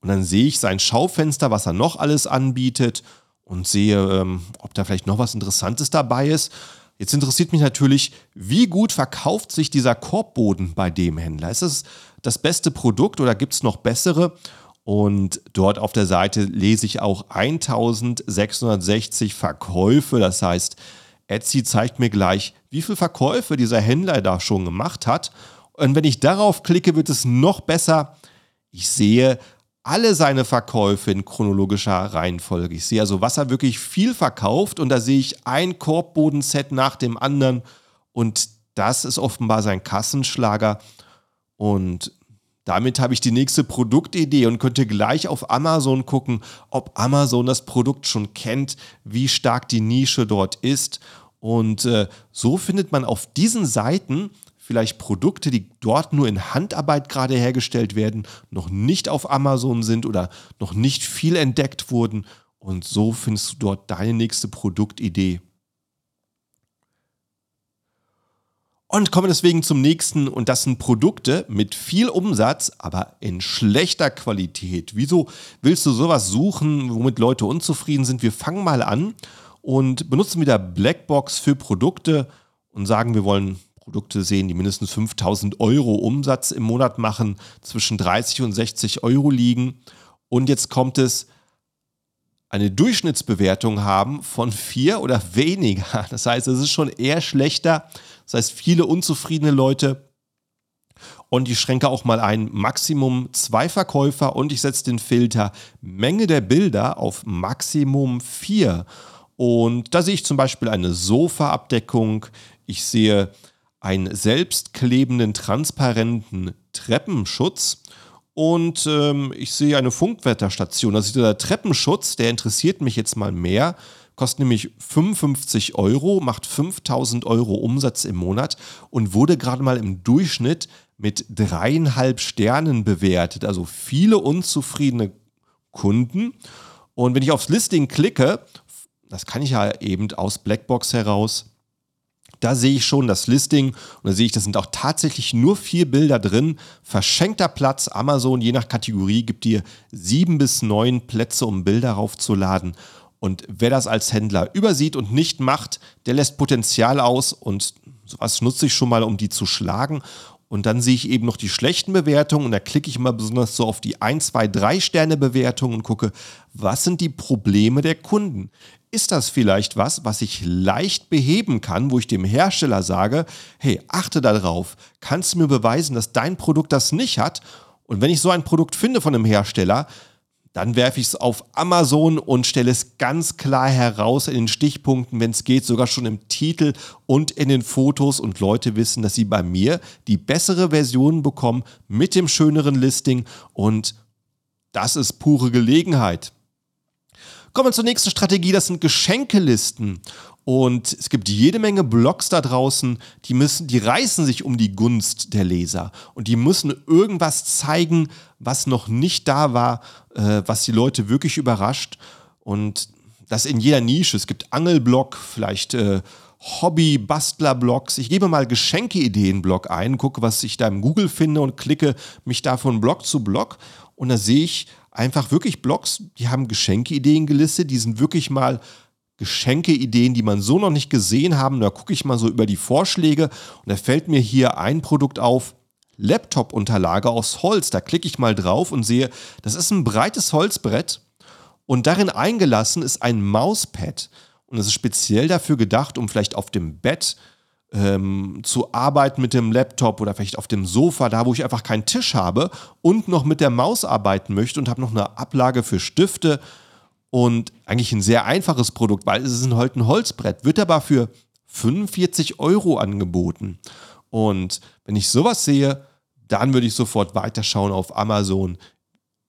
Und dann sehe ich sein Schaufenster, was er noch alles anbietet und sehe, ähm, ob da vielleicht noch was Interessantes dabei ist. Jetzt interessiert mich natürlich, wie gut verkauft sich dieser Korbboden bei dem Händler? Ist es das beste Produkt oder gibt es noch bessere? Und dort auf der Seite lese ich auch 1660 Verkäufe. Das heißt, Etsy zeigt mir gleich, wie viele Verkäufe dieser Händler da schon gemacht hat. Und wenn ich darauf klicke, wird es noch besser. Ich sehe alle seine Verkäufe in chronologischer Reihenfolge. Ich sehe also, was er wirklich viel verkauft. Und da sehe ich ein Korbbodenset nach dem anderen. Und das ist offenbar sein Kassenschlager. Und damit habe ich die nächste Produktidee und könnte gleich auf Amazon gucken, ob Amazon das Produkt schon kennt, wie stark die Nische dort ist. Und äh, so findet man auf diesen Seiten vielleicht Produkte, die dort nur in Handarbeit gerade hergestellt werden, noch nicht auf Amazon sind oder noch nicht viel entdeckt wurden. Und so findest du dort deine nächste Produktidee. Und kommen deswegen zum nächsten und das sind Produkte mit viel Umsatz, aber in schlechter Qualität. Wieso willst du sowas suchen, womit Leute unzufrieden sind? Wir fangen mal an und benutzen wieder Blackbox für Produkte und sagen, wir wollen Produkte sehen, die mindestens 5000 Euro Umsatz im Monat machen, zwischen 30 und 60 Euro liegen. Und jetzt kommt es, eine Durchschnittsbewertung haben von vier oder weniger. Das heißt, es ist schon eher schlechter das heißt, viele unzufriedene Leute. Und ich schränke auch mal ein Maximum zwei Verkäufer und ich setze den Filter Menge der Bilder auf Maximum vier. Und da sehe ich zum Beispiel eine Sofaabdeckung. Ich sehe einen selbstklebenden, transparenten Treppenschutz. Und ähm, ich sehe eine Funkwetterstation. Also dieser Treppenschutz, der interessiert mich jetzt mal mehr kostet nämlich 55 Euro, macht 5000 Euro Umsatz im Monat und wurde gerade mal im Durchschnitt mit dreieinhalb Sternen bewertet. Also viele unzufriedene Kunden. Und wenn ich aufs Listing klicke, das kann ich ja eben aus Blackbox heraus, da sehe ich schon das Listing und da sehe ich, da sind auch tatsächlich nur vier Bilder drin. Verschenkter Platz, Amazon je nach Kategorie gibt dir sieben bis neun Plätze, um Bilder raufzuladen. Und wer das als Händler übersieht und nicht macht, der lässt Potenzial aus und sowas nutze ich schon mal, um die zu schlagen. Und dann sehe ich eben noch die schlechten Bewertungen und da klicke ich mal besonders so auf die 1, 2, 3 Sterne Bewertungen und gucke, was sind die Probleme der Kunden? Ist das vielleicht was, was ich leicht beheben kann, wo ich dem Hersteller sage, hey, achte darauf, kannst du mir beweisen, dass dein Produkt das nicht hat? Und wenn ich so ein Produkt finde von einem Hersteller, dann werfe ich es auf Amazon und stelle es ganz klar heraus in den Stichpunkten, wenn es geht, sogar schon im Titel und in den Fotos und Leute wissen, dass sie bei mir die bessere Version bekommen mit dem schöneren Listing und das ist pure Gelegenheit. Kommen wir zur nächsten Strategie, das sind Geschenkelisten. Und es gibt jede Menge Blogs da draußen, die müssen, die reißen sich um die Gunst der Leser und die müssen irgendwas zeigen, was noch nicht da war, äh, was die Leute wirklich überrascht. Und das in jeder Nische. Es gibt Angelblog, vielleicht äh, Hobby-Bastler-Blogs. Ich gebe mal Geschenkeideen-Blog ein, gucke, was ich da im Google finde und klicke mich da von Blog zu Blog. Und da sehe ich einfach wirklich Blogs, die haben Geschenkeideen gelistet, die sind wirklich mal Geschenkeideen, die man so noch nicht gesehen haben. Da gucke ich mal so über die Vorschläge und da fällt mir hier ein Produkt auf. Laptop-Unterlage aus Holz. Da klicke ich mal drauf und sehe, das ist ein breites Holzbrett und darin eingelassen ist ein Mauspad. Und es ist speziell dafür gedacht, um vielleicht auf dem Bett ähm, zu arbeiten mit dem Laptop oder vielleicht auf dem Sofa, da wo ich einfach keinen Tisch habe und noch mit der Maus arbeiten möchte und habe noch eine Ablage für Stifte, und eigentlich ein sehr einfaches Produkt, weil es ist halt ein Holzbrett, wird aber für 45 Euro angeboten. Und wenn ich sowas sehe, dann würde ich sofort weiterschauen auf Amazon.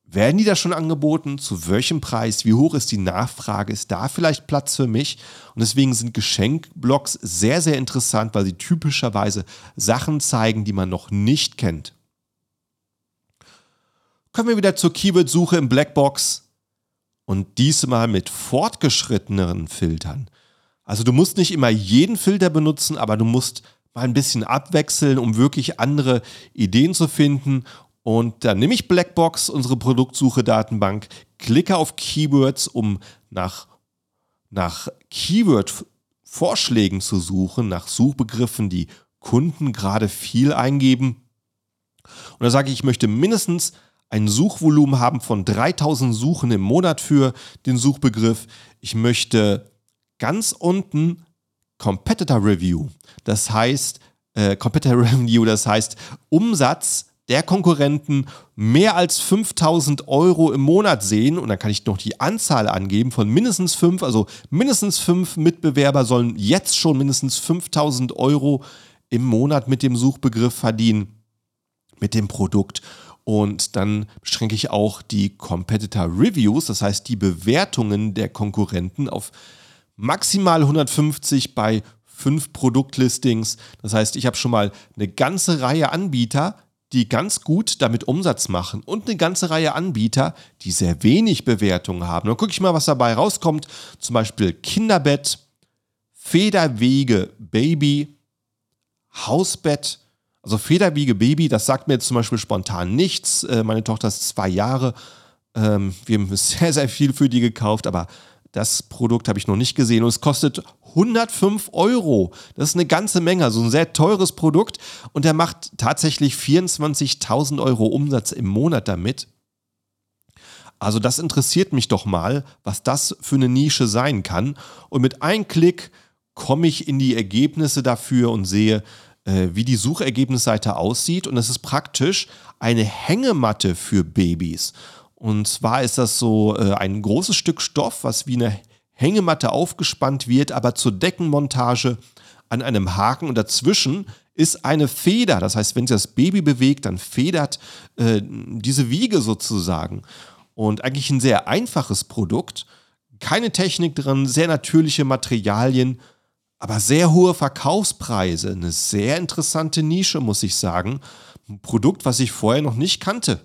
Werden die da schon angeboten? Zu welchem Preis? Wie hoch ist die Nachfrage? Ist da vielleicht Platz für mich? Und deswegen sind Geschenkblocks sehr, sehr interessant, weil sie typischerweise Sachen zeigen, die man noch nicht kennt. Kommen wir wieder zur Keyword-Suche im Blackbox und diesmal mit fortgeschritteneren Filtern. Also du musst nicht immer jeden Filter benutzen, aber du musst mal ein bisschen abwechseln, um wirklich andere Ideen zu finden. Und dann nehme ich Blackbox, unsere Produktsuche-Datenbank, klicke auf Keywords, um nach, nach Keyword-Vorschlägen zu suchen, nach Suchbegriffen, die Kunden gerade viel eingeben. Und da sage ich, ich möchte mindestens ein Suchvolumen haben von 3000 Suchen im Monat für den Suchbegriff. Ich möchte ganz unten Competitor Review. Das heißt, äh, Competitor Review, das heißt Umsatz der Konkurrenten mehr als 5000 Euro im Monat sehen und dann kann ich noch die Anzahl angeben von mindestens fünf, also mindestens fünf Mitbewerber sollen jetzt schon mindestens 5000 Euro im Monat mit dem Suchbegriff verdienen, mit dem Produkt. Und dann beschränke ich auch die Competitor Reviews, das heißt die Bewertungen der Konkurrenten auf maximal 150 bei fünf Produktlistings. Das heißt, ich habe schon mal eine ganze Reihe Anbieter, die ganz gut damit Umsatz machen und eine ganze Reihe Anbieter, die sehr wenig Bewertungen haben. Dann gucke ich mal, was dabei rauskommt. Zum Beispiel Kinderbett, Federwege Baby, Hausbett, also Federwiege Baby, das sagt mir jetzt zum Beispiel spontan nichts. Äh, meine Tochter ist zwei Jahre. Ähm, wir haben sehr, sehr viel für die gekauft, aber das Produkt habe ich noch nicht gesehen und es kostet 105 Euro. Das ist eine ganze Menge, also ein sehr teures Produkt und er macht tatsächlich 24.000 Euro Umsatz im Monat damit. Also das interessiert mich doch mal, was das für eine Nische sein kann. Und mit einem Klick komme ich in die Ergebnisse dafür und sehe, äh, wie die Suchergebnisseite aussieht. Und es ist praktisch eine Hängematte für Babys. Und zwar ist das so äh, ein großes Stück Stoff, was wie eine Hängematte aufgespannt wird, aber zur Deckenmontage an einem Haken und dazwischen ist eine Feder. Das heißt, wenn sich das Baby bewegt, dann federt äh, diese Wiege sozusagen. Und eigentlich ein sehr einfaches Produkt. Keine Technik drin, sehr natürliche Materialien aber sehr hohe Verkaufspreise. Eine sehr interessante Nische, muss ich sagen. Ein Produkt, was ich vorher noch nicht kannte.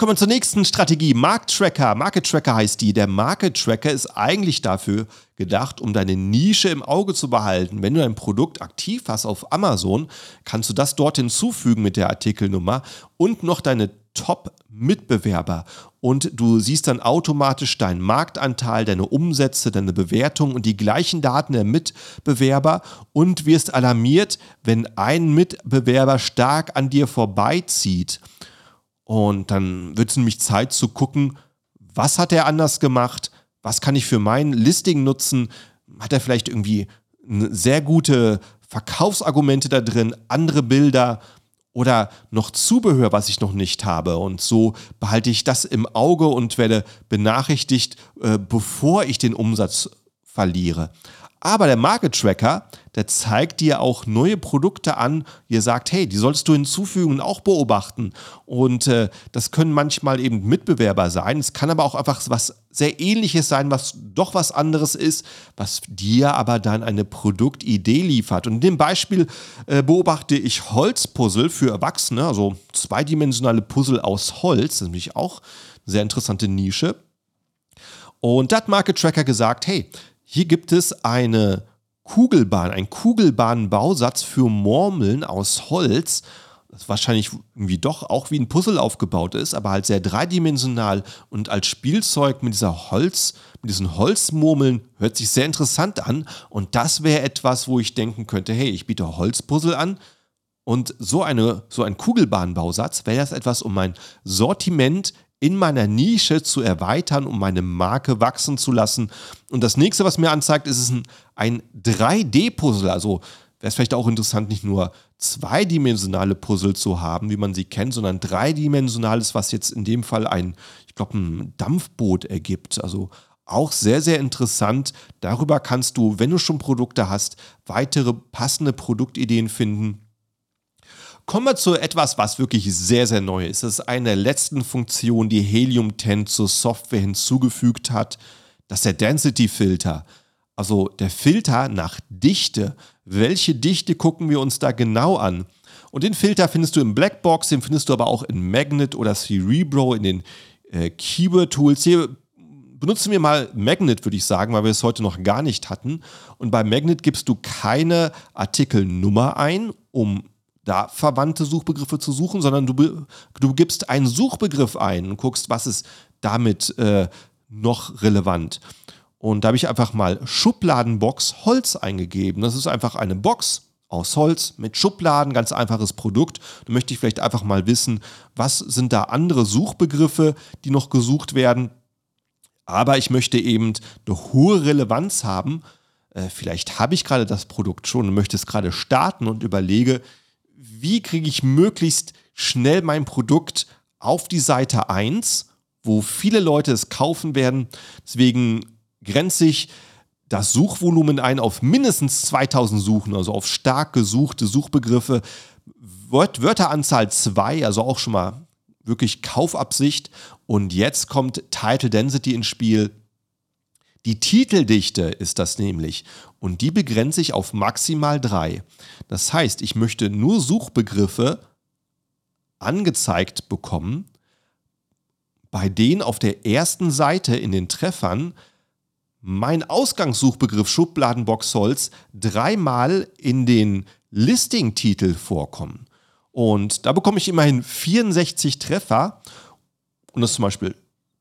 Kommen wir zur nächsten Strategie. Market Tracker. Market Tracker heißt die. Der Market Tracker ist eigentlich dafür gedacht, um deine Nische im Auge zu behalten. Wenn du ein Produkt aktiv hast auf Amazon, kannst du das dort hinzufügen mit der Artikelnummer und noch deine Top-Mitbewerber. Und du siehst dann automatisch deinen Marktanteil, deine Umsätze, deine Bewertung und die gleichen Daten der Mitbewerber und wirst alarmiert, wenn ein Mitbewerber stark an dir vorbeizieht. Und dann wird es nämlich Zeit zu gucken, was hat er anders gemacht, was kann ich für mein Listing nutzen, hat er vielleicht irgendwie sehr gute Verkaufsargumente da drin, andere Bilder, oder noch Zubehör, was ich noch nicht habe. Und so behalte ich das im Auge und werde benachrichtigt, äh, bevor ich den Umsatz verliere. Aber der Market Tracker, der zeigt dir auch neue Produkte an. Ihr sagt, hey, die solltest du hinzufügen und auch beobachten. Und äh, das können manchmal eben Mitbewerber sein. Es kann aber auch einfach was sehr ähnliches sein, was doch was anderes ist, was dir aber dann eine Produktidee liefert. Und in dem Beispiel äh, beobachte ich Holzpuzzle für Erwachsene, also zweidimensionale Puzzle aus Holz. Das ist nämlich auch eine sehr interessante Nische. Und da hat Market Tracker gesagt, hey, hier gibt es eine Kugelbahn, ein Kugelbahnbausatz für Murmeln aus Holz, das wahrscheinlich irgendwie doch auch wie ein Puzzle aufgebaut ist, aber halt sehr dreidimensional und als Spielzeug mit dieser Holz, mit diesen Holzmurmeln hört sich sehr interessant an und das wäre etwas, wo ich denken könnte, hey, ich biete Holzpuzzle an und so eine so ein Kugelbahnbausatz wäre das etwas, um mein Sortiment in meiner Nische zu erweitern, um meine Marke wachsen zu lassen. Und das nächste, was mir anzeigt, ist ein, ein 3D-Puzzle. Also wäre es vielleicht auch interessant, nicht nur zweidimensionale Puzzle zu haben, wie man sie kennt, sondern dreidimensionales, was jetzt in dem Fall ein, ich glaube, ein Dampfboot ergibt. Also auch sehr, sehr interessant. Darüber kannst du, wenn du schon Produkte hast, weitere passende Produktideen finden Kommen wir zu etwas, was wirklich sehr, sehr neu ist. Das ist eine der letzten Funktionen, die Helium 10 zur Software hinzugefügt hat. Das ist der Density Filter. Also der Filter nach Dichte. Welche Dichte gucken wir uns da genau an? Und den Filter findest du im Blackbox, den findest du aber auch in Magnet oder Cerebro, in den äh, Keyword-Tools. Hier benutzen wir mal Magnet, würde ich sagen, weil wir es heute noch gar nicht hatten. Und bei Magnet gibst du keine Artikelnummer ein, um da verwandte Suchbegriffe zu suchen, sondern du, du gibst einen Suchbegriff ein und guckst, was ist damit äh, noch relevant. Und da habe ich einfach mal Schubladenbox Holz eingegeben. Das ist einfach eine Box aus Holz mit Schubladen, ganz einfaches Produkt. Da möchte ich vielleicht einfach mal wissen, was sind da andere Suchbegriffe, die noch gesucht werden. Aber ich möchte eben eine hohe Relevanz haben. Äh, vielleicht habe ich gerade das Produkt schon und möchte es gerade starten und überlege, wie kriege ich möglichst schnell mein Produkt auf die Seite 1, wo viele Leute es kaufen werden. Deswegen grenze ich das Suchvolumen ein auf mindestens 2000 Suchen, also auf stark gesuchte Suchbegriffe. Wört Wörteranzahl 2, also auch schon mal wirklich Kaufabsicht. Und jetzt kommt Title Density ins Spiel. Die Titeldichte ist das nämlich und die begrenze ich auf maximal drei. Das heißt, ich möchte nur Suchbegriffe angezeigt bekommen, bei denen auf der ersten Seite in den Treffern mein Ausgangssuchbegriff Schubladenbox Holz dreimal in den Listing-Titel vorkommen. Und da bekomme ich immerhin 64 Treffer. Und das ist zum Beispiel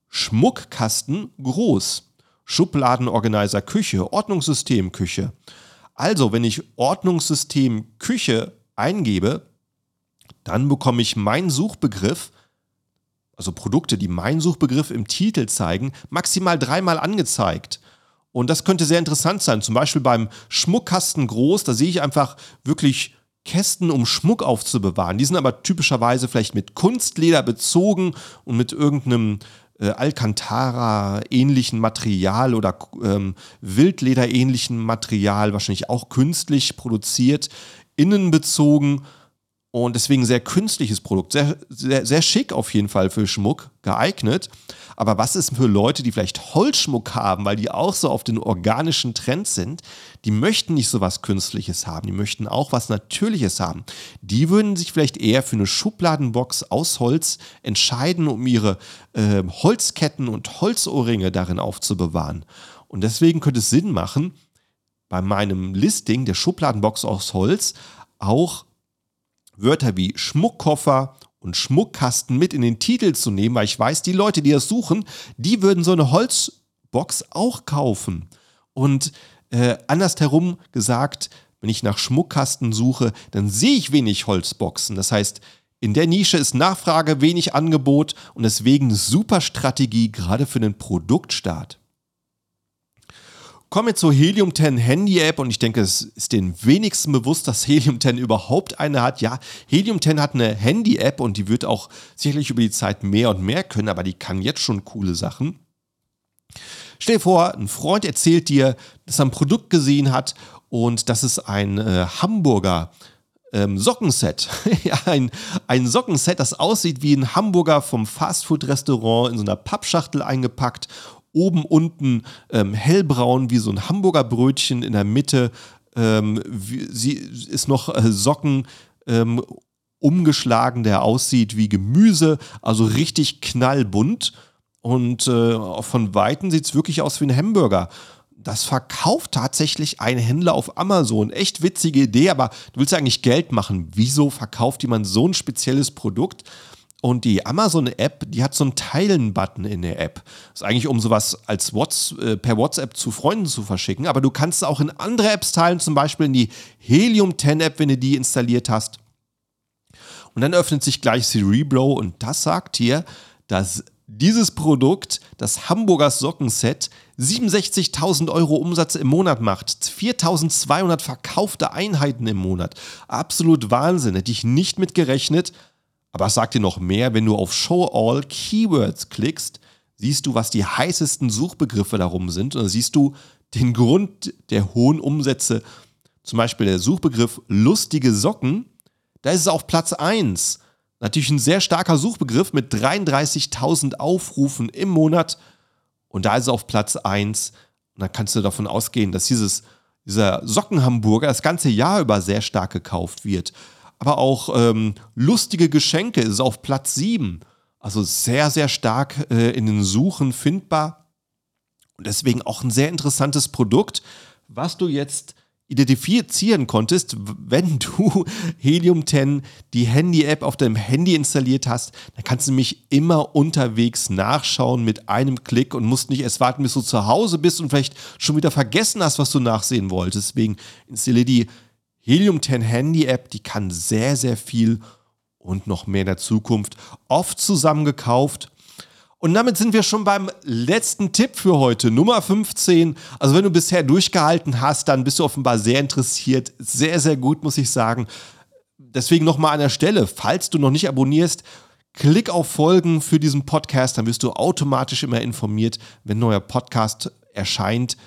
Schmuckkasten groß. Schubladenorganizer Küche, Ordnungssystem Küche. Also, wenn ich Ordnungssystem Küche eingebe, dann bekomme ich meinen Suchbegriff, also Produkte, die meinen Suchbegriff im Titel zeigen, maximal dreimal angezeigt. Und das könnte sehr interessant sein. Zum Beispiel beim Schmuckkasten groß, da sehe ich einfach wirklich Kästen, um Schmuck aufzubewahren. Die sind aber typischerweise vielleicht mit Kunstleder bezogen und mit irgendeinem äh, Alcantara-ähnlichen Material oder ähm, Wildleder-ähnlichen Material, wahrscheinlich auch künstlich produziert, innenbezogen und deswegen sehr künstliches Produkt. Sehr, sehr, sehr schick auf jeden Fall für Schmuck geeignet. Aber was ist für Leute, die vielleicht Holzschmuck haben, weil die auch so auf den organischen Trend sind, die möchten nicht so was Künstliches haben, die möchten auch was Natürliches haben. Die würden sich vielleicht eher für eine Schubladenbox aus Holz entscheiden, um ihre äh, Holzketten und Holzohrringe darin aufzubewahren. Und deswegen könnte es Sinn machen, bei meinem Listing der Schubladenbox aus Holz auch Wörter wie Schmuckkoffer und Schmuckkasten mit in den Titel zu nehmen, weil ich weiß, die Leute, die das suchen, die würden so eine Holzbox auch kaufen. Und äh, andersherum gesagt, wenn ich nach Schmuckkasten suche, dann sehe ich wenig Holzboxen. Das heißt, in der Nische ist Nachfrage, wenig Angebot und deswegen super Strategie, gerade für den Produktstart. Kommen wir zur Helium 10 Handy-App und ich denke, es ist den wenigsten bewusst, dass Helium 10 überhaupt eine hat. Ja, Helium 10 hat eine Handy-App und die wird auch sicherlich über die Zeit mehr und mehr können, aber die kann jetzt schon coole Sachen. Stell dir vor, ein Freund erzählt dir, dass er ein Produkt gesehen hat und das ist ein äh, Hamburger ähm, Sockenset. ein, ein Sockenset, das aussieht wie ein Hamburger vom Fastfood-Restaurant in so einer Pappschachtel eingepackt oben, unten ähm, hellbraun wie so ein Hamburger Brötchen, in der Mitte ähm, wie, sie ist noch äh, Socken ähm, umgeschlagen, der aussieht wie Gemüse, also richtig knallbunt. Und äh, von Weitem sieht es wirklich aus wie ein Hamburger. Das verkauft tatsächlich ein Händler auf Amazon. Echt witzige Idee, aber du willst ja eigentlich Geld machen. Wieso verkauft jemand so ein spezielles Produkt? Und die Amazon-App, die hat so einen Teilen-Button in der App. Das ist eigentlich, um sowas als What's, äh, per WhatsApp zu Freunden zu verschicken. Aber du kannst es auch in andere Apps teilen, zum Beispiel in die Helium 10 App, wenn du die installiert hast. Und dann öffnet sich gleich Cerebro und das sagt hier, dass dieses Produkt, das Hamburger Sockenset, 67.000 Euro Umsatz im Monat macht, 4.200 verkaufte Einheiten im Monat. Absolut Wahnsinn, hätte ich nicht mit gerechnet. Aber es sagt dir noch mehr, wenn du auf Show All Keywords klickst, siehst du, was die heißesten Suchbegriffe darum sind. Und dann siehst du den Grund der hohen Umsätze. Zum Beispiel der Suchbegriff lustige Socken. Da ist es auf Platz 1. Natürlich ein sehr starker Suchbegriff mit 33.000 Aufrufen im Monat. Und da ist es auf Platz 1. Und dann kannst du davon ausgehen, dass dieses, dieser Sockenhamburger das ganze Jahr über sehr stark gekauft wird aber auch ähm, lustige Geschenke ist auf Platz 7. Also sehr, sehr stark äh, in den Suchen findbar. Und deswegen auch ein sehr interessantes Produkt, was du jetzt identifizieren konntest, wenn du Helium 10 die Handy-App auf deinem Handy installiert hast, dann kannst du mich immer unterwegs nachschauen mit einem Klick und musst nicht erst warten, bis du zu Hause bist und vielleicht schon wieder vergessen hast, was du nachsehen wolltest. Deswegen installiere die Helium 10 Handy App, die kann sehr, sehr viel und noch mehr in der Zukunft. Oft zusammengekauft. Und damit sind wir schon beim letzten Tipp für heute, Nummer 15. Also wenn du bisher durchgehalten hast, dann bist du offenbar sehr interessiert. Sehr, sehr gut, muss ich sagen. Deswegen nochmal an der Stelle, falls du noch nicht abonnierst, klick auf Folgen für diesen Podcast, dann wirst du automatisch immer informiert, wenn ein neuer Podcast erscheint.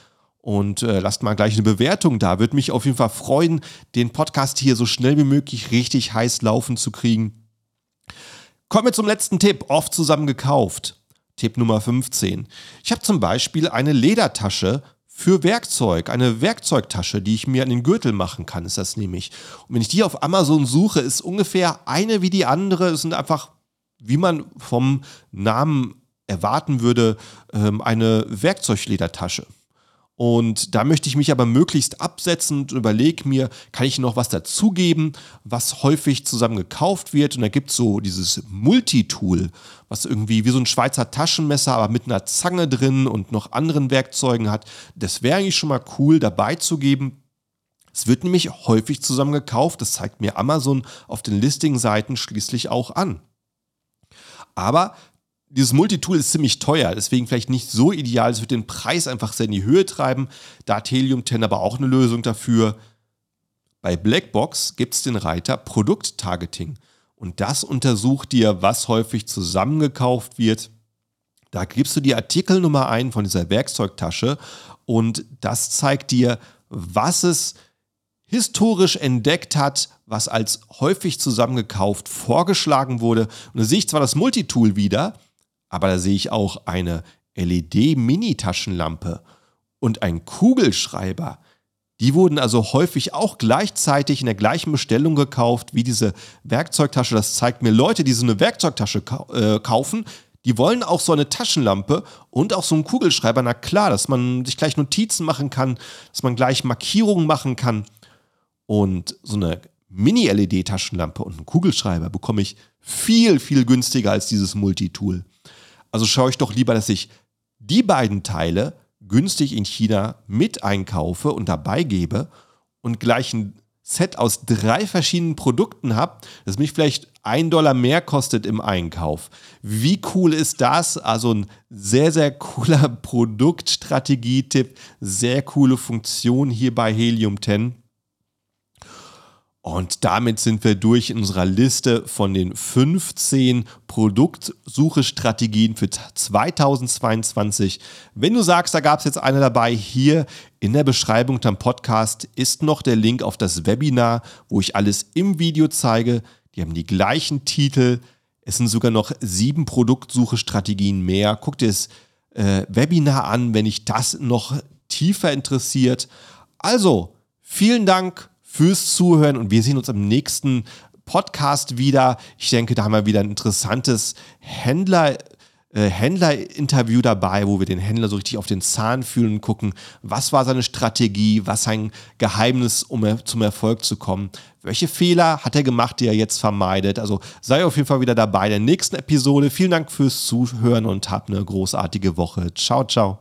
Und äh, lasst mal gleich eine Bewertung da. Würde mich auf jeden Fall freuen, den Podcast hier so schnell wie möglich richtig heiß laufen zu kriegen. Kommen wir zum letzten Tipp, oft zusammen gekauft. Tipp Nummer 15. Ich habe zum Beispiel eine Ledertasche für Werkzeug, eine Werkzeugtasche, die ich mir an den Gürtel machen kann, ist das nämlich. Und wenn ich die auf Amazon suche, ist ungefähr eine wie die andere. Es sind einfach, wie man vom Namen erwarten würde, ähm, eine Werkzeugledertasche. Und da möchte ich mich aber möglichst absetzen und überlege mir, kann ich noch was dazugeben, was häufig zusammen gekauft wird. Und da gibt es so dieses Multitool, was irgendwie wie so ein Schweizer Taschenmesser, aber mit einer Zange drin und noch anderen Werkzeugen hat. Das wäre eigentlich schon mal cool dabei zu geben. Es wird nämlich häufig zusammen gekauft. Das zeigt mir Amazon auf den Listing-Seiten schließlich auch an. Aber dieses Multitool ist ziemlich teuer, deswegen vielleicht nicht so ideal. Es wird den Preis einfach sehr in die Höhe treiben. Da hat Helium 10 aber auch eine Lösung dafür. Bei Blackbox gibt es den Reiter Produkttargeting. Und das untersucht dir, was häufig zusammengekauft wird. Da gibst du die Artikelnummer ein von dieser Werkzeugtasche und das zeigt dir, was es historisch entdeckt hat, was als häufig zusammengekauft vorgeschlagen wurde. Und da sehe ich zwar das Multitool wieder, aber da sehe ich auch eine LED-Mini-Taschenlampe und ein Kugelschreiber. Die wurden also häufig auch gleichzeitig in der gleichen Bestellung gekauft wie diese Werkzeugtasche. Das zeigt mir Leute, die so eine Werkzeugtasche kau äh, kaufen, die wollen auch so eine Taschenlampe und auch so einen Kugelschreiber. Na klar, dass man sich gleich Notizen machen kann, dass man gleich Markierungen machen kann. Und so eine Mini-LED-Taschenlampe und einen Kugelschreiber bekomme ich viel, viel günstiger als dieses Multitool. Also schaue ich doch lieber, dass ich die beiden Teile günstig in China mit einkaufe und dabei gebe und gleich ein Set aus drei verschiedenen Produkten habt, das mich vielleicht ein Dollar mehr kostet im Einkauf. Wie cool ist das? Also ein sehr, sehr cooler Produktstrategietipp, sehr coole Funktion hier bei Helium 10. Und damit sind wir durch in unserer Liste von den 15 Produktsuchestrategien für 2022. Wenn du sagst, da gab es jetzt eine dabei, hier in der Beschreibung zum Podcast ist noch der Link auf das Webinar, wo ich alles im Video zeige. Die haben die gleichen Titel. Es sind sogar noch sieben Produktsuchestrategien mehr. Guck dir das äh, Webinar an, wenn dich das noch tiefer interessiert. Also, vielen Dank fürs Zuhören und wir sehen uns im nächsten Podcast wieder. Ich denke, da haben wir wieder ein interessantes Händler. Äh, Händlerinterview dabei, wo wir den Händler so richtig auf den Zahn fühlen und gucken, was war seine Strategie, was sein Geheimnis, um zum Erfolg zu kommen. Welche Fehler hat er gemacht, die er jetzt vermeidet? Also sei auf jeden Fall wieder dabei in der nächsten Episode. Vielen Dank fürs Zuhören und hab eine großartige Woche. Ciao, ciao.